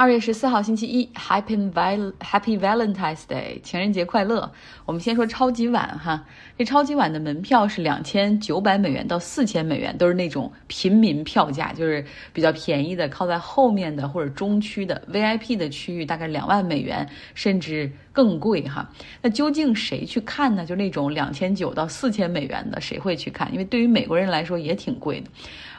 二月十四号星期一，Happy Val Happy Valentine's Day，情人节快乐。我们先说超级碗哈，这超级碗的门票是两千九百美元到四千美元，都是那种平民票价，就是比较便宜的，靠在后面的或者中区的 VIP 的区域，大概两万美元，甚至更贵哈。那究竟谁去看呢？就那种两千九到四千美元的，谁会去看？因为对于美国人来说也挺贵的。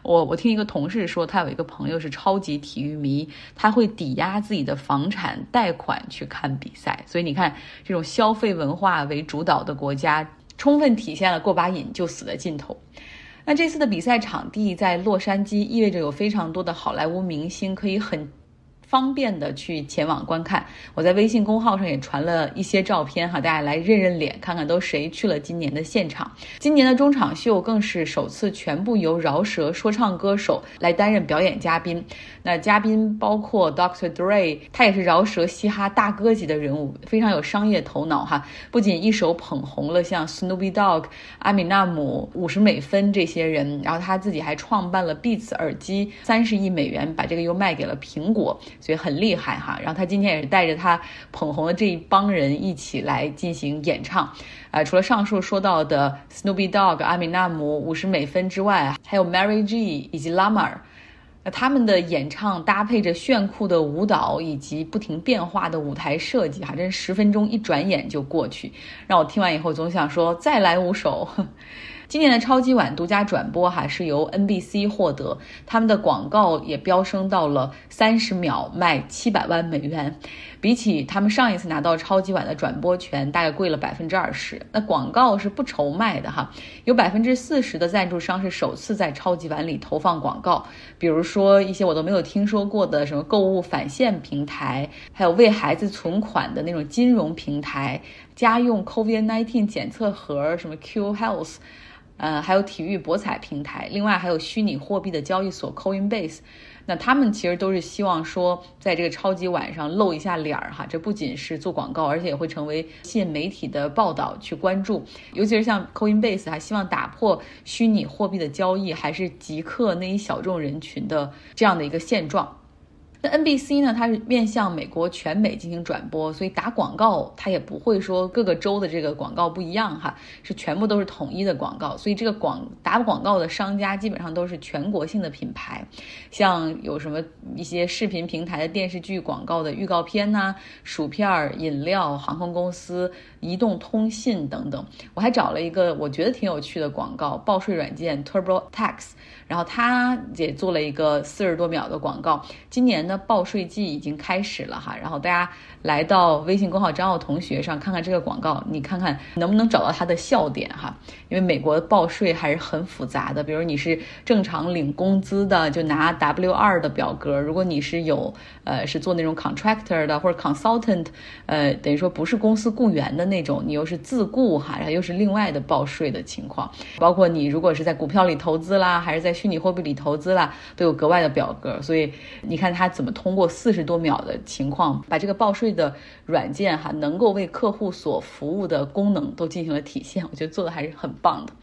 我我听一个同事说，他有一个朋友是超级体育迷，他会抵押自己的房产贷款去看比赛。所以你看，这种消费文化为主导的国家，充分体现了过把瘾就死的劲头。那这次的比赛场地在洛杉矶，意味着有非常多的好莱坞明星可以很。方便的去前往观看，我在微信公号上也传了一些照片哈，大家来认认脸，看看都谁去了今年的现场。今年的中场秀更是首次全部由饶舌说唱歌手来担任表演嘉宾。那嘉宾包括 Dr. Dre，他也是饶舌嘻哈大哥级的人物，非常有商业头脑哈。不仅一手捧红了像 Snoop Dogg、阿米纳姆、五十美分这些人，然后他自己还创办了 Beats 耳机，三十亿美元把这个又卖给了苹果。所以很厉害哈，然后他今天也是带着他捧红的这一帮人一起来进行演唱，啊，除了上述说到的 Snoopy Dog、阿米纳姆、五十美分之外，还有 Mary G 以及 Lamar，那他们的演唱搭配着炫酷的舞蹈以及不停变化的舞台设计，哈，真十分钟一转眼就过去，让我听完以后总想说再来五首。今年的超级碗独家转播哈是由 NBC 获得，他们的广告也飙升到了三十秒卖七百万美元，比起他们上一次拿到超级碗的转播权，大概贵了百分之二十。那广告是不愁卖的哈，有百分之四十的赞助商是首次在超级碗里投放广告，比如说一些我都没有听说过的什么购物返现平台，还有为孩子存款的那种金融平台，家用 COVID-19 检测盒，什么 Q Health。呃，还有体育博彩平台，另外还有虚拟货币的交易所 Coinbase，那他们其实都是希望说，在这个超级晚上露一下脸儿哈。这不仅是做广告，而且也会成为吸引媒体的报道去关注。尤其是像 Coinbase，还希望打破虚拟货币的交易还是极客那一小众人群的这样的一个现状。那 NBC 呢？它是面向美国全美进行转播，所以打广告它也不会说各个州的这个广告不一样哈，是全部都是统一的广告。所以这个广打广告的商家基本上都是全国性的品牌，像有什么一些视频平台的电视剧广告的预告片呐，薯片儿、饮料、航空公司、移动通信等等。我还找了一个我觉得挺有趣的广告，报税软件 TurboTax。然后他也做了一个四十多秒的广告。今年的报税季已经开始了哈，然后大家来到微信公号张奥同学上看看这个广告，你看看能不能找到他的笑点哈。因为美国的报税还是很复杂的，比如你是正常领工资的，就拿 W 二的表格；如果你是有呃是做那种 contractor 的或者 consultant，呃等于说不是公司雇员的那种，你又是自雇哈，然后又是另外的报税的情况。包括你如果是在股票里投资啦，还是在虚拟货币里投资啦，都有格外的表格，所以你看他怎么通过四十多秒的情况，把这个报税的软件哈能够为客户所服务的功能都进行了体现，我觉得做的还是很棒的。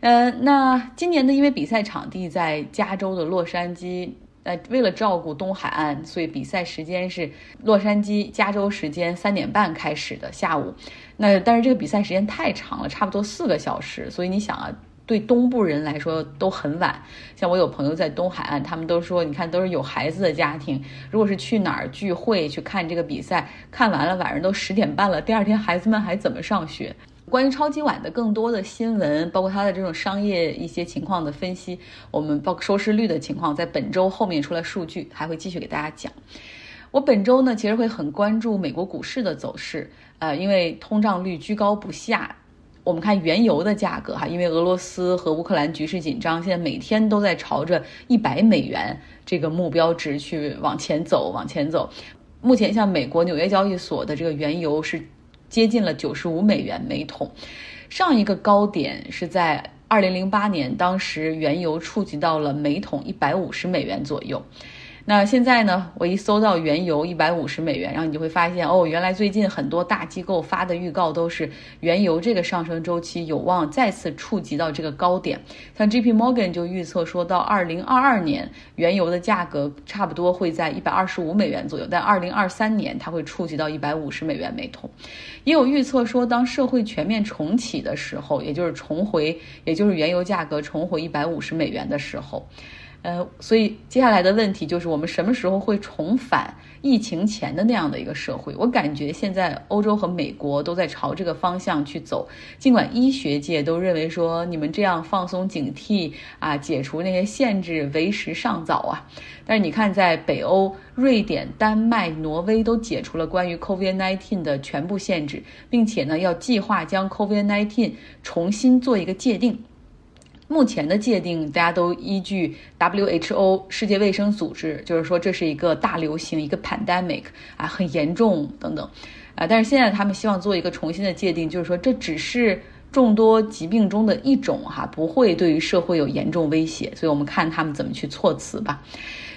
呃，那今年呢，因为比赛场地在加州的洛杉矶，呃，为了照顾东海岸，所以比赛时间是洛杉矶加州时间三点半开始的下午。那但是这个比赛时间太长了，差不多四个小时，所以你想啊。对东部人来说都很晚，像我有朋友在东海岸，他们都说，你看都是有孩子的家庭，如果是去哪儿聚会去看这个比赛，看完了晚上都十点半了，第二天孩子们还怎么上学？关于超级碗的更多的新闻，包括它的这种商业一些情况的分析，我们包括收视率的情况，在本周后面出来数据，还会继续给大家讲。我本周呢，其实会很关注美国股市的走势，呃，因为通胀率居高不下。我们看原油的价格哈，因为俄罗斯和乌克兰局势紧张，现在每天都在朝着一百美元这个目标值去往前走，往前走。目前像美国纽约交易所的这个原油是接近了九十五美元每桶，上一个高点是在二零零八年，当时原油触及到了每桶一百五十美元左右。那现在呢？我一搜到原油一百五十美元，然后你就会发现，哦，原来最近很多大机构发的预告都是原油这个上升周期有望再次触及到这个高点。像 J.P. Morgan 就预测说到二零二二年，原油的价格差不多会在一百二十五美元左右，但二零二三年它会触及到一百五十美元每桶。也有预测说，当社会全面重启的时候，也就是重回，也就是原油价格重回一百五十美元的时候。呃，所以接下来的问题就是，我们什么时候会重返疫情前的那样的一个社会？我感觉现在欧洲和美国都在朝这个方向去走，尽管医学界都认为说你们这样放松警惕啊，解除那些限制为时尚早啊。但是你看，在北欧，瑞典、丹麦、挪威都解除了关于 COVID-19 的全部限制，并且呢，要计划将 COVID-19 重新做一个界定。目前的界定，大家都依据 WHO 世界卫生组织，就是说这是一个大流行，一个 pandemic 啊，很严重等等，啊，但是现在他们希望做一个重新的界定，就是说这只是众多疾病中的一种哈，不会对于社会有严重威胁，所以我们看他们怎么去措辞吧。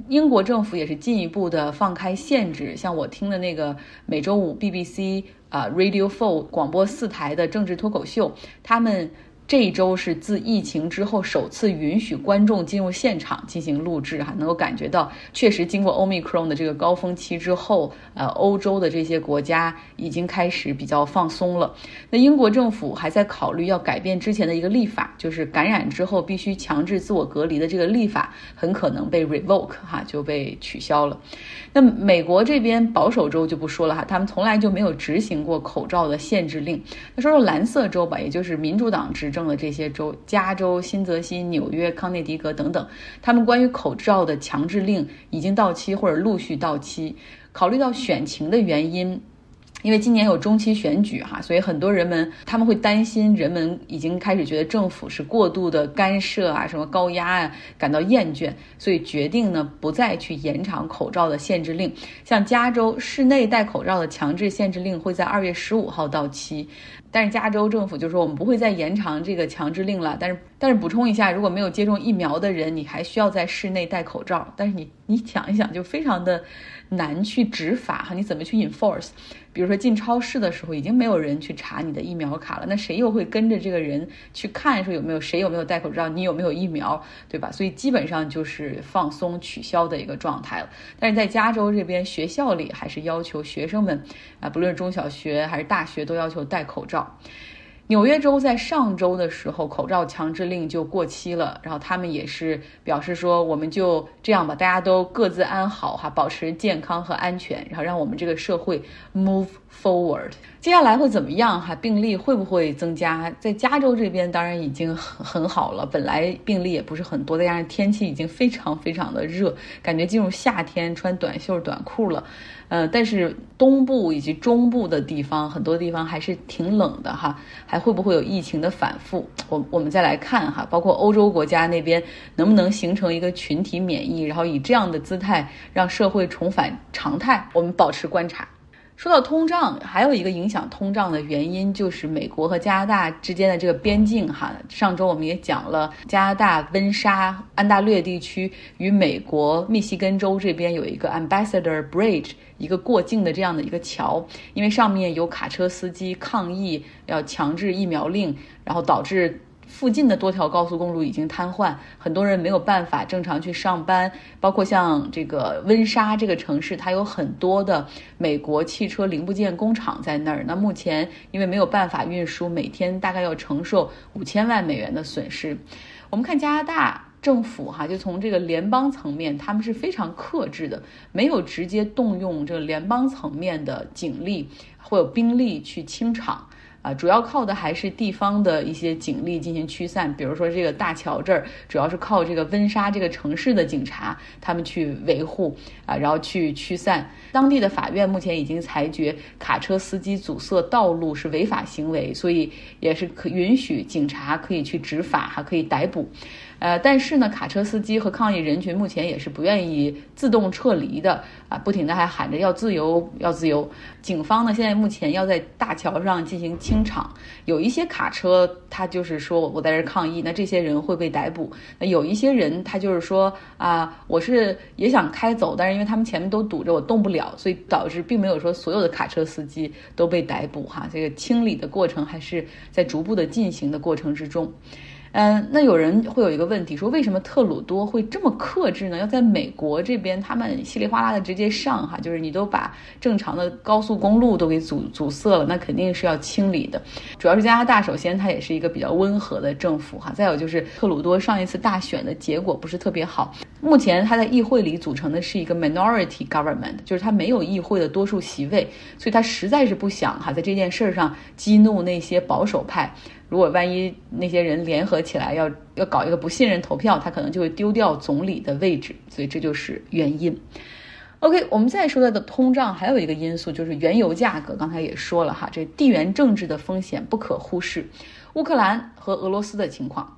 英国政府也是进一步的放开限制，像我听的那个每周五 BBC 啊 Radio Four 广播四台的政治脱口秀，他们。这一周是自疫情之后首次允许观众进入现场进行录制，哈，能够感觉到确实经过 Omicron 的这个高峰期之后，呃，欧洲的这些国家已经开始比较放松了。那英国政府还在考虑要改变之前的一个立法，就是感染之后必须强制自我隔离的这个立法很可能被 revoke，哈，就被取消了。那美国这边保守州就不说了哈，他们从来就没有执行过口罩的限制令。那说说蓝色州吧，也就是民主党执。政的这些州，加州、新泽西、纽约、康涅狄格等等，他们关于口罩的强制令已经到期或者陆续到期。考虑到选情的原因。因为今年有中期选举哈，所以很多人们他们会担心，人们已经开始觉得政府是过度的干涉啊，什么高压啊，感到厌倦，所以决定呢不再去延长口罩的限制令。像加州室内戴口罩的强制限制令会在二月十五号到期，但是加州政府就说我们不会再延长这个强制令了。但是但是补充一下，如果没有接种疫苗的人，你还需要在室内戴口罩。但是你你想一想，就非常的难去执法哈，你怎么去 enforce？比如说进超市的时候，已经没有人去查你的疫苗卡了，那谁又会跟着这个人去看，说有没有谁有没有戴口罩，你有没有疫苗，对吧？所以基本上就是放松取消的一个状态了。但是在加州这边，学校里还是要求学生们啊，不论是中小学还是大学，都要求戴口罩。纽约州在上周的时候，口罩强制令就过期了，然后他们也是表示说，我们就这样吧，大家都各自安好哈，保持健康和安全，然后让我们这个社会 move forward。接下来会怎么样哈？病例会不会增加？在加州这边当然已经很很好了，本来病例也不是很多，再加上天气已经非常非常的热，感觉进入夏天穿短袖短裤了。呃，但是东部以及中部的地方，很多地方还是挺冷的哈，还会不会有疫情的反复？我我们再来看哈，包括欧洲国家那边能不能形成一个群体免疫，然后以这样的姿态让社会重返常态，我们保持观察。说到通胀，还有一个影响通胀的原因就是美国和加拿大之间的这个边境哈。上周我们也讲了，加拿大温莎安大略地区与美国密西根州这边有一个 Ambassador Bridge，一个过境的这样的一个桥，因为上面有卡车司机抗议要强制疫苗令，然后导致。附近的多条高速公路已经瘫痪，很多人没有办法正常去上班。包括像这个温莎这个城市，它有很多的美国汽车零部件工厂在那儿。那目前因为没有办法运输，每天大概要承受五千万美元的损失。我们看加拿大政府哈，就从这个联邦层面，他们是非常克制的，没有直接动用这个联邦层面的警力或有兵力去清场。啊，主要靠的还是地方的一些警力进行驱散，比如说这个大桥这儿，主要是靠这个温莎这个城市的警察，他们去维护啊，然后去驱散。当地的法院目前已经裁决，卡车司机阻塞道路是违法行为，所以也是可允许警察可以去执法，还可以逮捕。呃，但是呢，卡车司机和抗议人群目前也是不愿意自动撤离的啊，不停的还喊着要自由，要自由。警方呢，现在目前要在大桥上进行清场，有一些卡车他就是说我在这抗议，那这些人会被逮捕。那有一些人他就是说啊，我是也想开走，但是因为他们前面都堵着，我动不了，所以导致并没有说所有的卡车司机都被逮捕哈。这个清理的过程还是在逐步的进行的过程之中。嗯，那有人会有一个问题，说为什么特鲁多会这么克制呢？要在美国这边，他们稀里哗啦的直接上哈，就是你都把正常的高速公路都给阻阻塞了，那肯定是要清理的。主要是加拿大，首先它也是一个比较温和的政府哈，再有就是特鲁多上一次大选的结果不是特别好，目前他在议会里组成的是一个 minority government，就是他没有议会的多数席位，所以他实在是不想哈在这件事上激怒那些保守派。如果万一那些人联合起来要要搞一个不信任投票，他可能就会丢掉总理的位置，所以这就是原因。OK，我们再说到的通胀还有一个因素就是原油价格，刚才也说了哈，这地缘政治的风险不可忽视。乌克兰和俄罗斯的情况。